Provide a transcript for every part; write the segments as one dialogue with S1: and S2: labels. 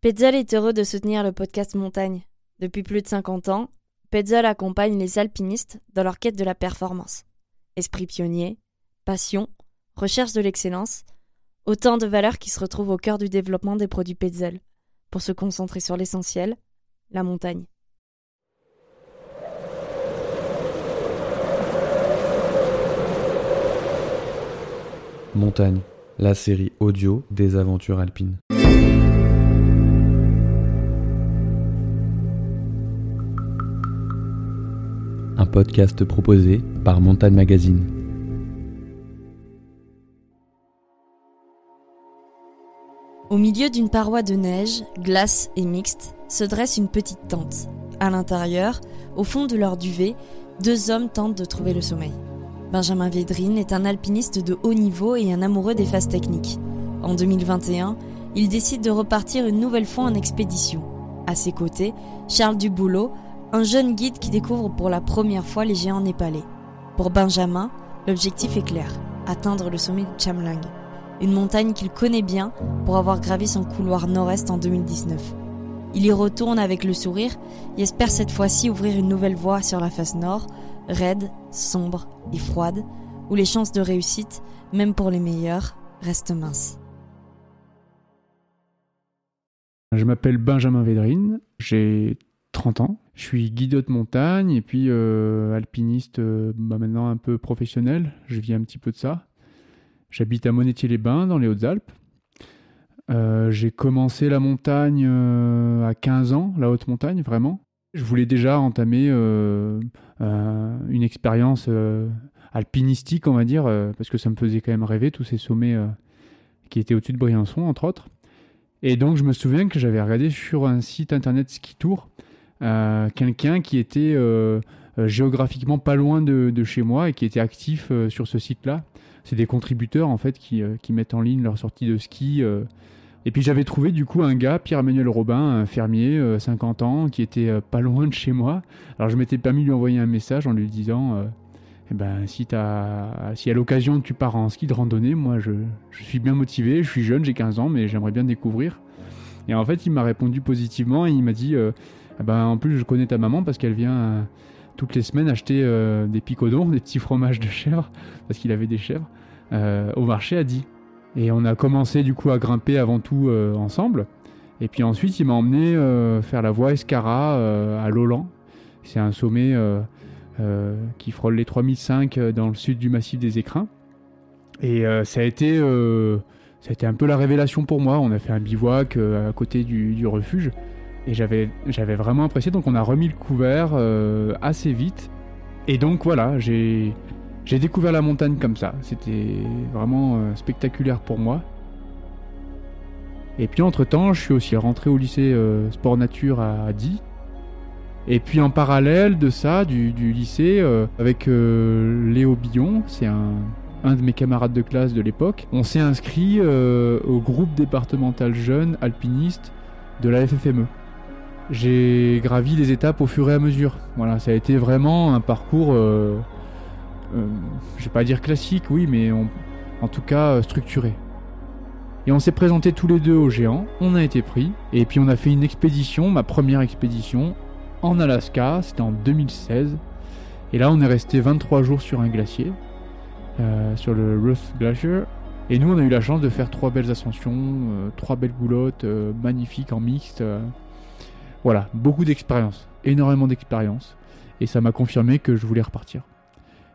S1: Petzl est heureux de soutenir le podcast Montagne. Depuis plus de 50 ans, Petzl accompagne les alpinistes dans leur quête de la performance. Esprit pionnier, passion, recherche de l'excellence, autant de valeurs qui se retrouvent au cœur du développement des produits Petzl, pour se concentrer sur l'essentiel, la montagne.
S2: Montagne, la série audio des aventures alpines. Podcast proposé par Montagne Magazine.
S1: Au milieu d'une paroi de neige, glace et mixte, se dresse une petite tente. À l'intérieur, au fond de leur duvet, deux hommes tentent de trouver le sommeil. Benjamin Védrine est un alpiniste de haut niveau et un amoureux des phases techniques. En 2021, il décide de repartir une nouvelle fois en expédition. À ses côtés, Charles Duboulot, un jeune guide qui découvre pour la première fois les géants népalais. Pour Benjamin, l'objectif est clair, atteindre le sommet du Chamlang, une montagne qu'il connaît bien pour avoir gravi son couloir nord-est en 2019. Il y retourne avec le sourire et espère cette fois-ci ouvrir une nouvelle voie sur la face nord, raide, sombre et froide, où les chances de réussite, même pour les meilleurs, restent minces.
S3: Je m'appelle Benjamin Védrine, j'ai 30 ans. Je suis guide de montagne et puis euh, alpiniste euh, bah maintenant un peu professionnel. Je vis un petit peu de ça. J'habite à Monétier-les-Bains dans les Hautes-Alpes. Euh, j'ai commencé la montagne à 15 ans, la haute montagne vraiment. Je voulais déjà entamer une expérience alpinistique, on va dire, parce que ça me faisait quand même rêver tous ces sommets qui étaient au-dessus de Briançon, entre autres. Et donc je me souviens que j'avais regardé sur un site internet Ski Tour quelqu'un qui était euh, euh, géographiquement pas loin de, chez moi et qui était actif sur ce site-là. C'est des contributeurs en fait qui, qui, mettent en ligne leur sortie de ski. Et puis j'avais trouvé du coup un gars, Pierre-Emmanuel Robin, un fermier, 50 ans, qui était pas loin de chez moi. Alors je m'étais permis de lui envoyer un message en lui disant eh ben, si, as, si à l'occasion tu pars en ski de randonnée, moi je, je suis bien motivé, je suis jeune, j'ai 15 ans, mais j'aimerais bien découvrir. Et en fait, il m'a répondu positivement et il m'a dit eh ben, en plus, je connais ta maman parce qu'elle vient euh, toutes les semaines acheter euh, des picodons, des petits fromages de chèvre, parce qu'il avait des chèvres, euh, au marché à Die. Et on a commencé du coup à grimper avant tout ensemble. Et puis ensuite, il m'a emmené faire la voie Escara à Lolan. C'est un sommet qui frôle les 3005 dans le sud du massif des Écrins. Et ça a été ça a été un peu la révélation pour moi. On a fait un bivouac à côté du refuge. Et j'avais, vraiment apprécié. Donc on a remis le couvert euh, assez vite. Et donc voilà, j'ai, découvert la montagne comme ça. C'était vraiment euh, spectaculaire pour moi. Et puis entre-temps, je suis aussi rentré au lycée euh, Sport Nature à Die. Et puis en parallèle de ça, du, lycée, avec Léo Billon, c'est un de mes camarades de classe de l'époque, on s'est inscrit au groupe départemental jeune alpiniste de la FFME j'ai gravi les étapes au fur et à mesure. Voilà, ça a été vraiment un parcours, euh, euh, je vais pas dire classique, oui, mais en tout cas euh, structuré. Et on s'est présenté tous les deux au géant, on a été pris, et puis on a fait une expédition, ma première expédition, en Alaska, c'était en 2016. Et là, on est resté 23 jours sur un glacier, sur le Ruth Glacier. Et nous, on a eu la chance de faire trois belles ascensions, trois belles goulottes, magnifiques en mixte. Voilà, beaucoup d'expérience, énormément d'expérience. Et ça m'a confirmé que je voulais repartir.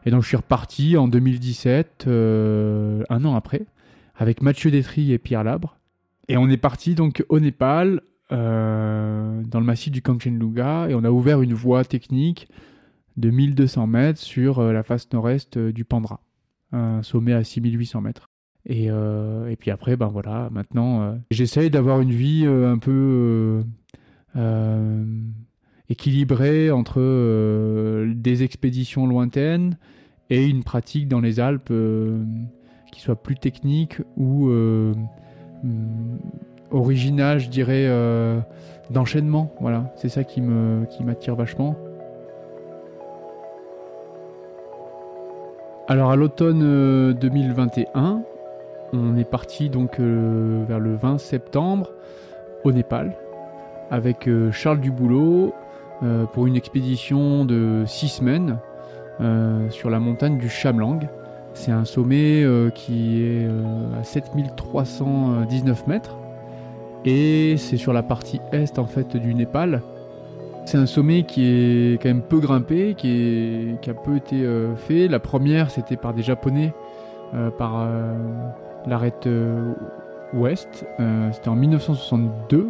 S3: Et donc je suis reparti en 2017, euh, un an après, avec Mathieu Détry et Pierre Labre. Et on est parti donc au Népal, euh, dans le massif du Kanchenjunga, et on a ouvert une voie technique de 1200 mètres sur euh, la face nord-est du Pandra, un sommet à 6800 mètres. Et, et puis après, ben voilà, maintenant, j'essaye d'avoir une vie un peu équilibré entre euh, des expéditions lointaines et une pratique dans les Alpes euh, qui soit plus technique ou mm, original, je dirais, d'enchaînement. Voilà, c'est ça qui me qui m'attire vachement. Alors à l'automne 2021, on est parti donc vers le 20 septembre au Népal avec Charles Duboulot pour une expédition de six semaines sur la montagne du Chamlang. C'est un sommet qui est à 7319 mètres et c'est sur la partie est en fait du Népal. C'est un sommet qui est quand même peu grimpé, qui, a peu été euh, fait. La première, c'était par des Japonais, euh, par euh, l'arête ouest. c'était en 1962.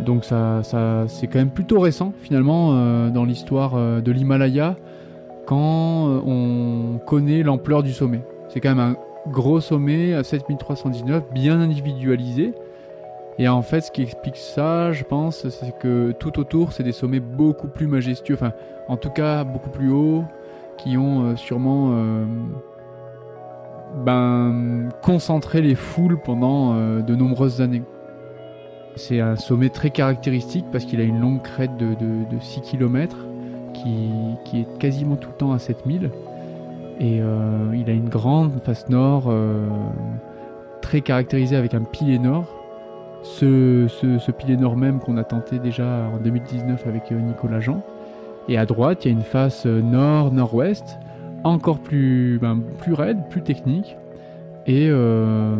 S3: Donc ça, c'est quand même plutôt récent finalement dans l'histoire de l'Himalaya quand on connaît l'ampleur du sommet. C'est quand même un gros sommet à 7319, bien individualisé. Et en fait, ce qui explique ça, je pense, c'est que tout autour, c'est des sommets beaucoup plus majestueux, enfin, en tout cas, beaucoup plus hauts, qui ont euh, sûrement euh, ben, concentré les foules pendant euh, de nombreuses années. C'est un sommet très caractéristique parce qu'il a une longue crête de, 6 km qui, est quasiment tout le temps à 7000. Et il a une grande face nord très caractérisée avec un pilier nord ce, pilier nord même qu'on a tenté déjà en 2019 avec euh, Nicolas Jean. Et à droite, il y a une face euh, nord-nord-ouest, encore plus, ben, plus raide, plus technique. Et, euh,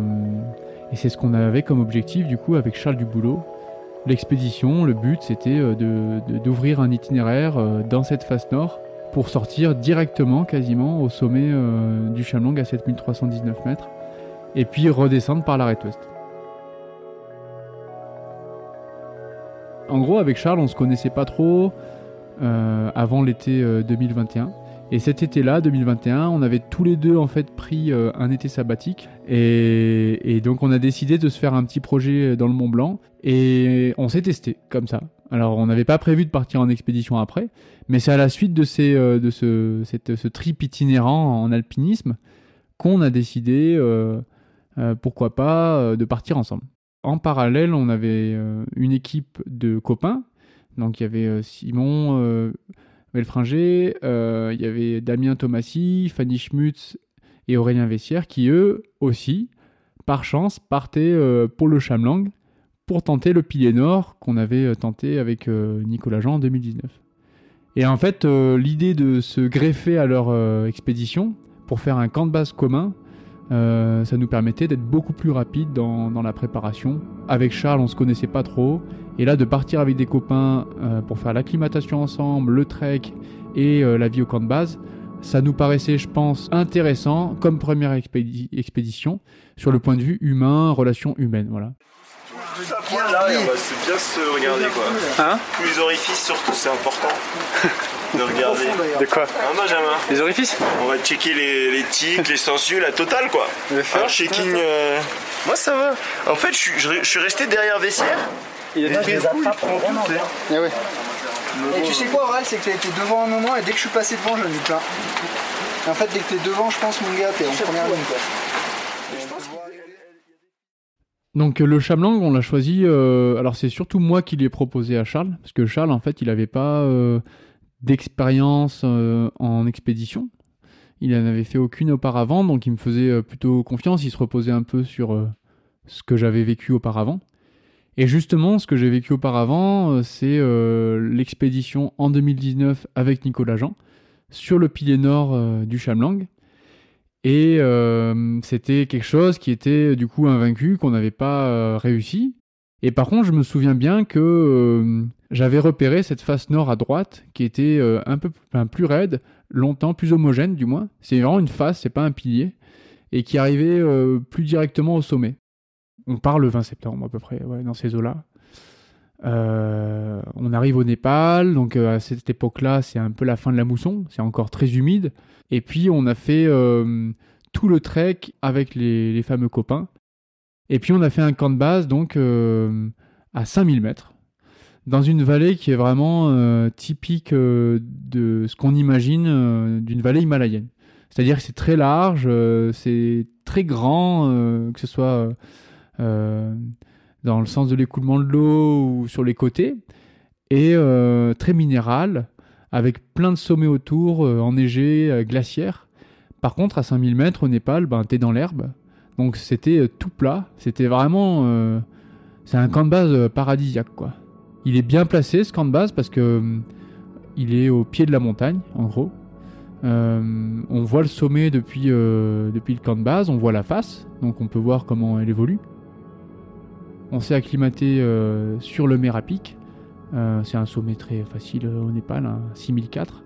S3: et c'est ce qu'on avait comme objectif du coup avec Charles Duboulot. L'expédition, le but c'était d'ouvrir un itinéraire dans cette face nord pour sortir directement quasiment au sommet du Chamlong à 7319 mètres et puis redescendre par l'arête ouest. En gros, avec Charles, on se connaissait pas trop euh, avant l'été 2021. Euh, et cet été-là, 2021, on avait tous les deux en fait pris euh, un été sabbatique. Et, donc on a décidé de se faire un petit projet dans le Mont Blanc. Et on s'est testé comme ça. Alors on n'avait pas prévu de partir en expédition après. Mais c'est à la suite de, de ce, trip itinérant en alpinisme qu'on a décidé, pourquoi pas, de partir ensemble en parallèle, on avait euh, une équipe de copains. Donc il y avait euh, Euh, il y avait Damien Thomasy, Fanny Schmutz et Aurélien Vessière qui eux aussi, par chance, partaient pour le Chamlang pour tenter le pilier nord qu'on avait tenté avec Nicolas Jean en 2019. Et en fait, l'idée de se greffer à leur expédition pour faire un camp de base commun, euh, ça nous permettait d'être beaucoup plus rapide dans, la préparation. Avec Charles, on se connaissait pas trop. Et là, de partir avec des copains euh, pour faire l'acclimatation ensemble, le trek et euh, la vie au camp de base, ça nous paraissait, je pense, intéressant comme première expédition sur le point de vue humain, relation humaine. Voilà.
S4: Là, on va bien se regarder quoi. Hein les orifices surtout, c'est important. de regarder.
S5: De quoi
S4: Un Benjamin.
S5: Les orifices
S4: On va checker les, les tics, les sensus, la totale quoi. Un checking. Euh, moi ça va. En fait, je suis, resté derrière Vessière.
S5: Il a des attrape vraiment
S6: ah ouais. Et tu sais quoi, Aurel, c'est que t'as été devant un moment et dès que je suis passé devant, j'en ai plein. en fait, dès que t'es devant, je pense, mon gars, t'es en première ligne quoi.
S3: Donc le Chamlang, on l'a choisi. Euh, alors c'est surtout moi qui l'ai proposé à Charles, parce que Charles, en fait, il n'avait pas euh, d'expérience euh, en expédition. Il n'en avait fait aucune auparavant, donc il me faisait euh, plutôt confiance. Il se reposait un peu sur euh, ce que j'avais vécu auparavant. Et justement, ce que j'ai vécu auparavant, c'est l'expédition en 2019 avec Nicolas Jean sur le pilier nord du Chamlang. Et c'était quelque chose qui était du coup invaincu, qu'on n'avait pas réussi. Et par contre, je me souviens bien que j'avais repéré cette face nord à droite qui était euh, un peu plus raide, longtemps, plus homogène du moins. C'est vraiment une face, c'est pas un pilier, et qui arrivait euh, plus directement au sommet. On part le 20 septembre à peu près, dans ces eaux-là. Euh, on arrive au Népal, donc à cette époque-là, c'est un peu la fin de la mousson, c'est encore très humide. Et puis on a fait tout le trek avec les, les, fameux copains. Et puis on a fait un camp de base, donc à 5000 mètres dans une vallée qui est vraiment euh, typique euh, de ce qu'on imagine euh, d'une vallée himalayenne. C'est-à-dire que c'est très large, c'est très grand, que ce soit dans le sens de l'écoulement de l'eau ou sur les côtés, et très minéral, avec plein de sommets autour, enneigés, glaciaires. Par contre, à 5000 mètres au Népal, ben, t'es dans l'herbe, donc c'était tout plat, c'était vraiment C'est un camp de base paradisiaque, quoi. Il est bien placé, ce camp de base, parce que il est au pied de la montagne, en gros. on voit le sommet depuis, depuis le camp de base, on voit la face, donc on peut voir comment elle évolue. On s'est acclimaté sur le Mérapic. c'est un sommet très facile au Népal, 6004.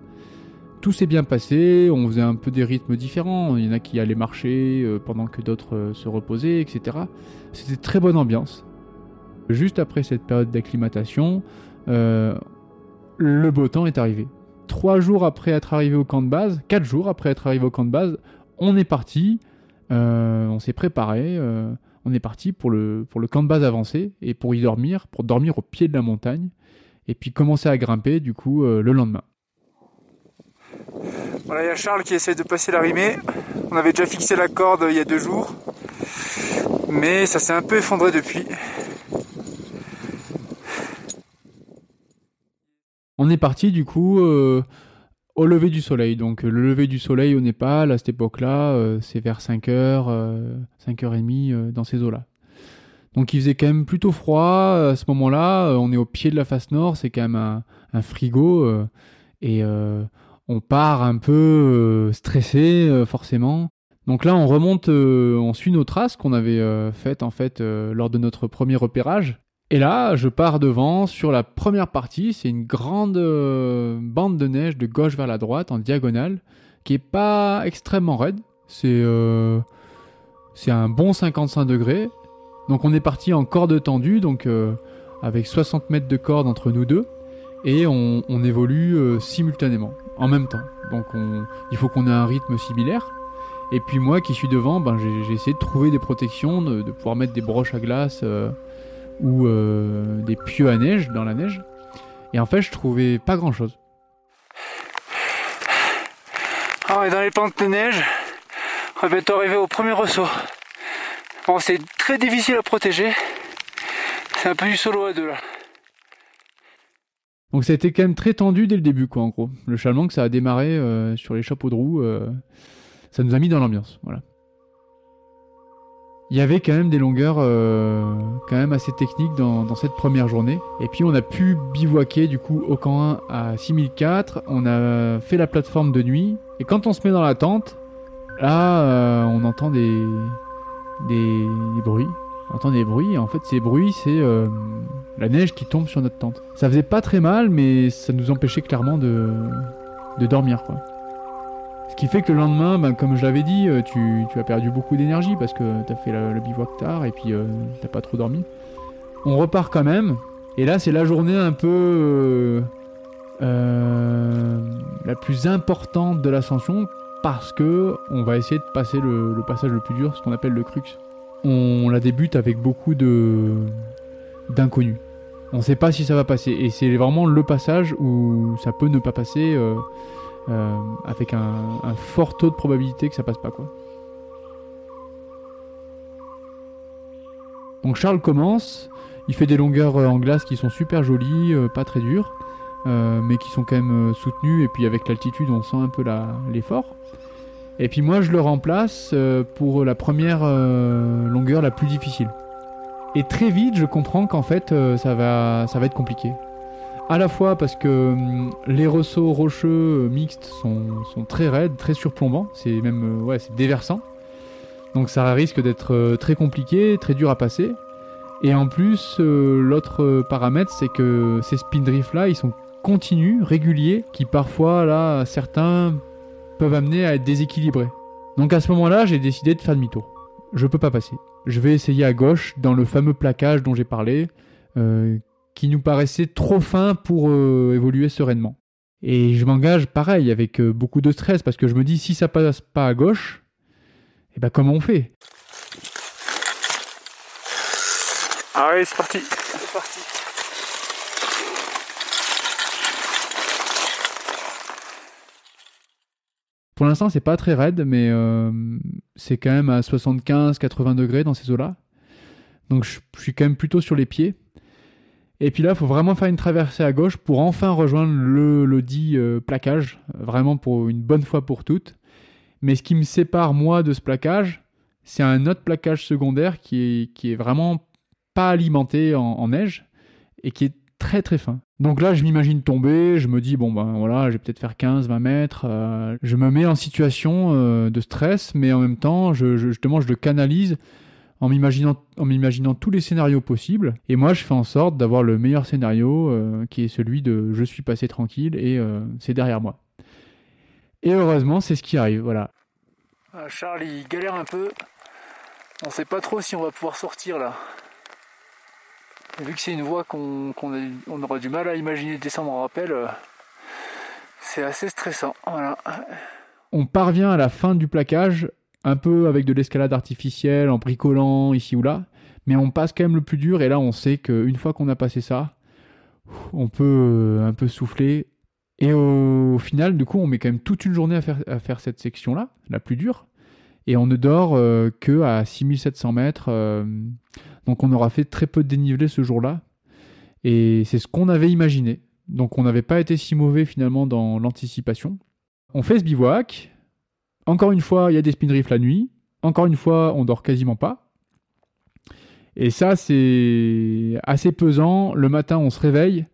S3: Tout s'est bien passé, on faisait un peu des rythmes différents, il y en a qui allaient marcher euh, pendant que d'autres euh, se reposaient, etc. C'était très bonne ambiance. Juste après cette période d'acclimatation, euh, le beau temps est arrivé. Trois jours après être arrivé au camp de base, quatre jours après être arrivé au camp de base, on est parti, on s'est préparé, on est parti pour le, pour le camp de base avancé et pour y dormir, pour dormir au pied de la montagne, et puis commencer à grimper du coup le lendemain.
S7: Voilà, il y a Charles qui essaie de passer la rimée. On avait déjà fixé la corde il y a deux jours, mais ça s'est un peu effondré depuis.
S3: On est parti du coup euh, au lever du soleil. Donc le lever du soleil au Népal à cette époque-là, euh, c'est vers 5h, 5h30 euh, dans ces eaux-là. Donc il faisait quand même plutôt froid à ce moment-là. on est au pied de la face nord, c'est quand même un, un frigo. et on part un peu euh, stressé euh, forcément. Donc là, on remonte, euh, on suit nos traces qu'on avait faites en fait lors de notre premier repérage. Et là, je pars devant sur la première partie. C'est une grande bande de neige de gauche vers la droite en diagonale, qui est pas extrêmement raide. C'est c'est un bon 55 degrés. Donc on est parti en corde tendue, donc avec 60 mètres de corde entre nous deux, et on, évolue simultanément en même temps. Donc il faut qu'on ait un rythme similaire. Et puis moi qui suis devant, ben, j'ai essayé de trouver des protections, de, pouvoir mettre des broches à glace euh, ou euh, des pieux à neige dans la neige. Et en fait, je trouvais pas grand chose.
S7: Ah, on est dans les pentes de neige. On va bientôt arriver au premier ressaut. Bon, c'est très difficile à protéger. C'est un peu du solo à deux là.
S3: Donc ça a été quand même très tendu dès le début, quoi, en gros. Le que ça a démarré euh, sur les chapeaux de roue. Euh, ça nous a mis dans l'ambiance, voilà. Il y avait quand même des longueurs euh, quand même assez techniques dans, cette première journée. Et puis on a pu bivouaquer du coup au camp 1 à 6004. On a fait la plateforme de nuit. Et quand on se met dans la tente, là on entend des, des bruits on entend des bruits. En fait, ces bruits, c'est euh, la neige qui tombe sur notre tente. Ça faisait pas très mal, mais ça nous empêchait clairement de, de dormir. Ce qui fait que le lendemain, ben, comme je l'avais dit, euh, tu, as perdu beaucoup d'énergie parce que tu as fait le bivouac tard et puis euh, t'as pas trop dormi. On repart quand même. Et là, c'est la journée un peu la plus importante de l'ascension parce que on va essayer de passer le, le passage le plus dur, ce qu'on appelle le crux on la débute avec beaucoup de d'inconnus. On ne sait pas si ça va passer. Et c'est vraiment le passage où ça peut ne pas passer euh, euh, avec un, fort taux de probabilité que ça passe pas. quoi. Donc Charles commence, il fait des longueurs en glace qui sont super jolies, euh, pas très dures, mais qui sont quand même soutenues, et puis avec l'altitude on sent un peu l'effort. Et puis moi, je le remplace euh, pour la première euh, longueur la plus difficile. Et très vite, je comprends qu'en fait, euh, ça, va, ça va être compliqué. À la fois parce que hum, les ressorts rocheux mixtes sont, très raides, très surplombants, c'est même ouais, c'est déversant. Donc ça risque d'être très compliqué, très dur à passer. Et en plus, l'autre paramètre, c'est que ces spin drifts là, ils sont continus, réguliers, qui parfois, là, certains peuvent amener à être déséquilibrés. Donc à ce moment-là, j'ai décidé de faire demi-tour. Je peux pas passer. Je vais essayer à gauche, dans le fameux plaquage dont j'ai parlé, euh, qui nous paraissait trop fin pour euh, évoluer sereinement. Et je m'engage pareil, avec euh, beaucoup de stress, parce que je me dis, si ça passe pas à gauche, et eh ben comment on fait?
S7: Allez, c'est parti. C'est parti.
S3: Pour l'instant, c'est pas très raide, mais euh, c'est quand même à 75-80 degrés dans ces eaux-là. Donc je, suis quand même plutôt sur les pieds. Et puis là, il faut vraiment faire une traversée à gauche pour enfin rejoindre le, dit euh, plaquage, vraiment pour une bonne fois pour toutes. Mais ce qui me sépare moi de ce plaquage, c'est un autre plaquage secondaire qui est, qui est vraiment pas alimenté en, neige et qui est très très fin. Donc là, je m'imagine tomber, je me dis, bon ben voilà, je vais peut-être faire 15, 20 mètres. Euh, je me mets en situation euh, de stress, mais en même temps, je, justement, je le canalise en m'imaginant, en m'imaginant tous les scénarios possibles. Et moi, je fais en sorte d'avoir le meilleur scénario, euh, qui est celui de je suis passé tranquille et c'est derrière moi. Et heureusement, c'est ce qui arrive, voilà.
S7: Ah, Charles, il galère un peu. On sait pas trop si on va pouvoir sortir là. vu que c'est une voie qu'on aura du mal à imaginer descendre en rappel, euh, c'est assez stressant. Voilà.
S3: On parvient à la fin du plaquage, un peu avec de l'escalade artificielle, en bricolant ici ou là, mais on passe quand même le plus dur et là on sait qu'une fois qu'on a passé ça, on peut euh, un peu souffler. Et au final, du coup, on met quand même toute une journée à faire, cette section-là, la plus dure et on ne dort euh, que à 6700 mètres. Euh, donc on aura fait très peu de dénivelé ce jour-là. Et c'est ce qu'on avait imaginé. Donc on n'avait pas été si mauvais finalement dans l'anticipation. On fait ce bivouac. Encore une fois, il y a des spin la nuit. Encore une fois, on dort quasiment pas. Et ça, c'est assez pesant. Le matin, on se réveille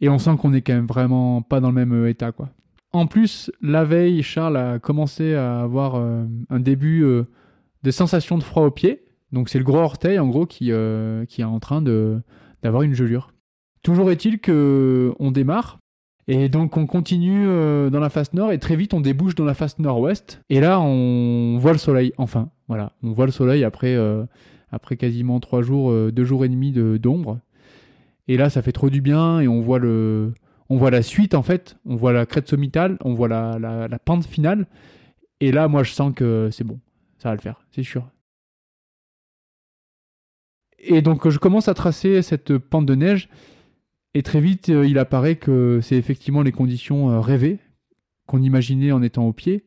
S3: et on sent qu'on est quand même vraiment pas dans le même état, quoi. En plus, la veille, Charles a commencé à avoir euh, un début euh, de sensation de froid aux pieds. Donc c'est le gros orteil en gros qui, euh, est en train d'avoir une gelure. Toujours est-il que on démarre et donc on continue dans la face nord et très vite on débouche dans la face nord-ouest et là on voit le soleil enfin voilà on voit le soleil après après quasiment trois jours deux jours et demi d'ombre et là ça fait trop du bien et on voit le on voit la suite en fait, on voit la crête sommitale, on voit la, pente finale. Et là, moi, je sens que c'est bon, ça va le faire, c'est sûr. Et donc, je commence à tracer cette pente de neige. Et très vite, euh, il apparaît que c'est effectivement les conditions euh, rêvées qu'on imaginait en étant au pied.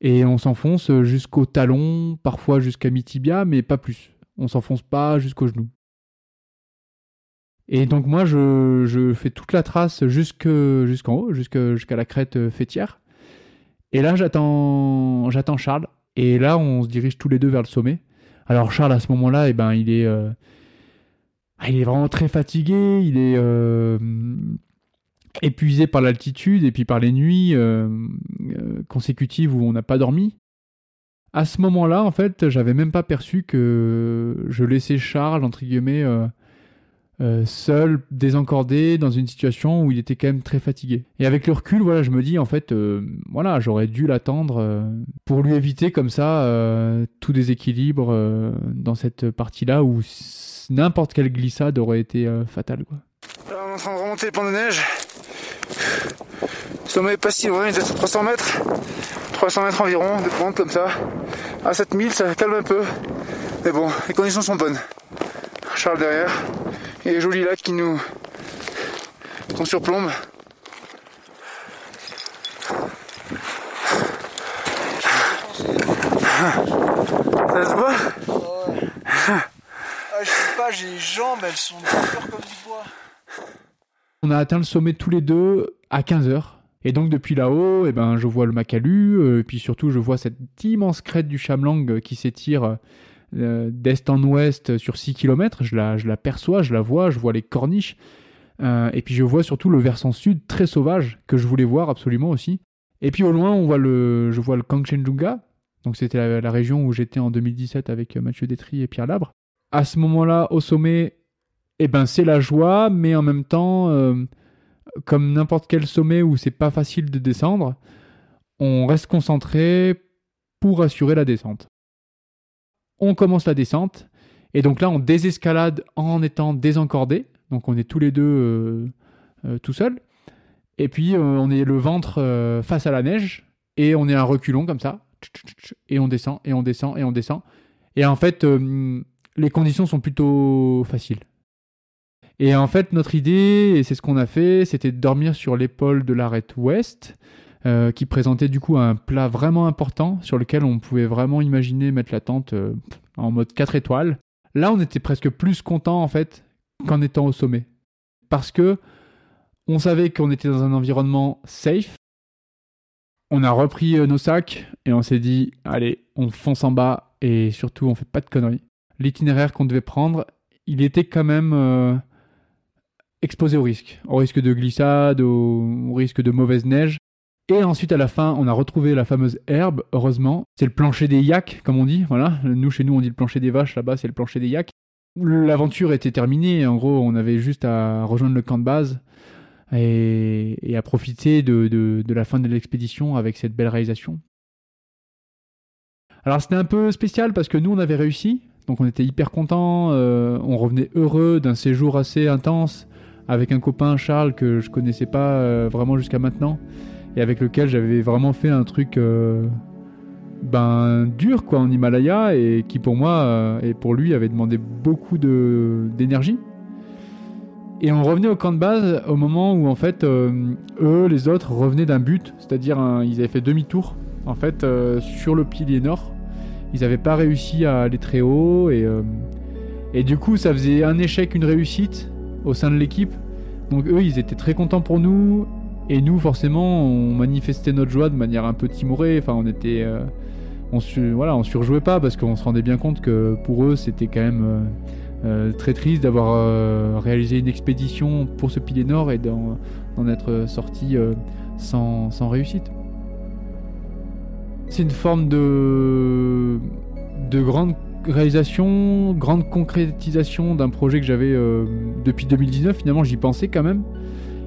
S3: Et on s'enfonce jusqu'au talon, parfois jusqu'à mi-tibia, mais pas plus. On s'enfonce pas jusqu'au genou. Et donc moi, je, fais toute la trace jusqu'en haut, jusqu'à la crête fêtière. Et là, j'attends Charles. Et là, on se dirige tous les deux vers le sommet. Alors Charles, à ce moment-là, eh ben, il est, euh, ah, il est vraiment très fatigué. Il est euh, épuisé par l'altitude et puis par les nuits euh, consécutives où on n'a pas dormi. À ce moment-là, en fait, j'avais même pas perçu que je laissais Charles, entre guillemets, euh, seul, désencordé, dans une situation où il était quand même très fatigué. Et avec le recul, voilà, je me dis en fait, euh, voilà, j'aurais dû l'attendre euh, pour lui éviter comme ça tout déséquilibre dans cette partie-là où n'importe quelle glissade aurait été fatale. Quoi.
S7: on est en train de remonter les pans de neige. Le sommet est pas si loin, il est à 300 mètres. 300 mètres environ de pente comme ça. À 7000, ça calme un peu. Mais bon, les conditions sont bonnes. Charles derrière et les jolis lacs qui nous qu'on surplombe. Ça se voit?
S6: J'ai les jambes, elles sont dures comme du bois.
S3: On a atteint le sommet tous les deux à 15h. Et donc depuis là-haut, eh ben, je vois le Macalu, euh, et puis surtout je vois cette immense crête du Chamlang qui s'étire euh, d'est en ouest sur 6 km. Je la, je la perçois, je la vois, je vois les corniches. Euh, et puis je vois surtout le versant sud très sauvage que je voulais voir absolument aussi. Et puis au loin, on voit le, je vois le Kangchenjunga. Donc c'était la, région où j'étais en 2017 avec Mathieu Détry et Pierre Labre. À ce moment-là, au sommet, eh ben c'est la joie, mais en même temps, euh, comme n'importe quel sommet où c'est pas facile de descendre, on reste concentré pour assurer la descente on commence la descente. Et donc là, on désescalade en étant désencordé. Donc on est tous les deux euh, euh, tout seuls. Et puis on est le ventre face à la neige. Et on est un reculon comme ça. Et on descend, et on descend, et on descend. Et en fait, les conditions sont plutôt faciles. Et en fait, notre idée, et c'est ce qu'on a fait, c'était de dormir sur l'épaule de l'arête ouest. Euh, qui présentait du coup un plat vraiment important sur lequel on pouvait vraiment imaginer mettre la tente euh, en mode 4 étoiles. Là, on était presque plus content en fait qu'en étant au sommet. Parce que on savait qu'on était dans un environnement safe. On a repris euh, nos sacs et on s'est dit allez, on fonce en bas et surtout on fait pas de conneries. L'itinéraire qu'on devait prendre, il était quand même exposé au risque, au risque de glissade, au, risque de mauvaise neige. Et ensuite, à la fin, on a retrouvé la fameuse herbe, heureusement. C'est le plancher des yaks, comme on dit. Voilà. Nous, chez nous, on dit le plancher des vaches. Là-bas, c'est le plancher des yaks. L'aventure était terminée. En gros, on avait juste à rejoindre le camp de base et, à profiter de, la fin de l'expédition avec cette belle réalisation. Alors, c'était un peu spécial parce que nous, on avait réussi. Donc, on était hyper contents. Euh, on revenait heureux d'un séjour assez intense avec un copain Charles que je connaissais pas euh, vraiment jusqu'à maintenant et avec lequel j'avais vraiment fait un truc euh, ben dur quoi en Himalaya et qui pour moi et pour lui avait demandé beaucoup d'énergie. Et on revenait au camp de base au moment où en fait eux les autres revenaient d'un but, c'est-à-dire ils avaient fait demi-tour en fait sur le pilier nord. Ils n'avaient pas réussi à aller très haut et et du coup ça faisait un échec une réussite au sein de l'équipe. Donc eux, ils étaient très contents pour nous. Et nous, forcément, on manifestait notre joie de manière un peu timorée. Enfin, on était... Euh, on, voilà, on surjouait pas parce qu'on se rendait bien compte que pour eux, c'était quand même euh, euh, très triste d'avoir réalisé une expédition pour ce pilier nord et d'en être sorti sans, sans réussite. C'est une forme de, de grande réalisation, grande concrétisation d'un projet que j'avais euh, depuis 2019. Finalement, j'y pensais quand même.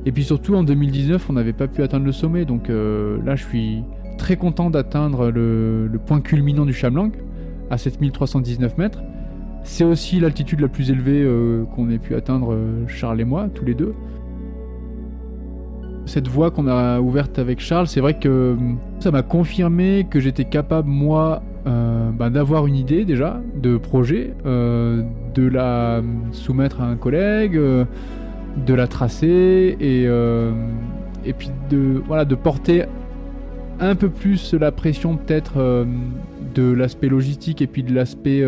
S3: Et puis surtout, en 2019, on n'avait pas pu atteindre le sommet. Donc euh, là, je suis très content d'atteindre le, point culminant du Chamlang à 7319 mètres. C'est aussi l'altitude la plus élevée euh, qu'on ait pu atteindre Charles et moi, tous les deux. Cette voie qu'on a ouverte avec Charles, c'est vrai que ça m'a confirmé que j'étais capable, moi, euh, bah, d'avoir une idée déjà de projet, euh, de la soumettre à un collègue, euh, de la tracer et, et puis de, voilà, de porter un peu plus la pression peut-être de l'aspect logistique et puis de l'aspect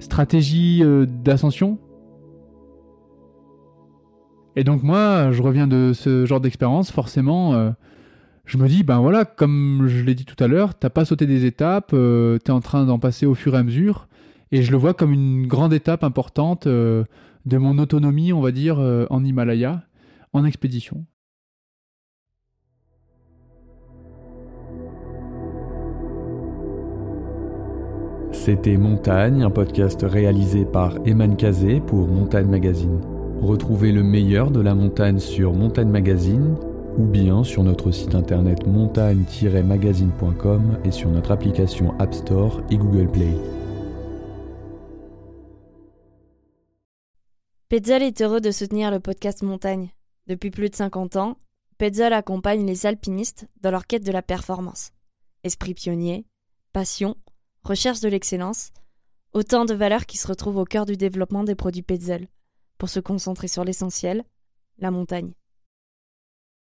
S3: stratégie d'ascension. Et donc moi, je reviens de ce genre d'expérience, forcément je me dis, ben voilà, comme je l'ai dit tout à l'heure, t'as pas sauté des étapes, euh, tu es en train d'en passer au fur et à mesure, et je le vois comme une grande étape importante euh, de mon autonomie, on va dire, euh, en Himalaya, en expédition.
S2: C'était Montagne, un podcast réalisé par Eman Kazé pour Montagne Magazine. Retrouvez le meilleur de la montagne sur Montagne Magazine ou bien sur notre site internet montagne-magazine.com et sur notre application App Store et Google Play.
S1: Petzl est heureux de soutenir le podcast Montagne. Depuis plus de 50 ans, Petzl accompagne les alpinistes dans leur quête de la performance. Esprit pionnier, passion, recherche de l'excellence, autant de valeurs qui se retrouvent au cœur du développement des produits Petzl, pour se concentrer sur l'essentiel, la montagne.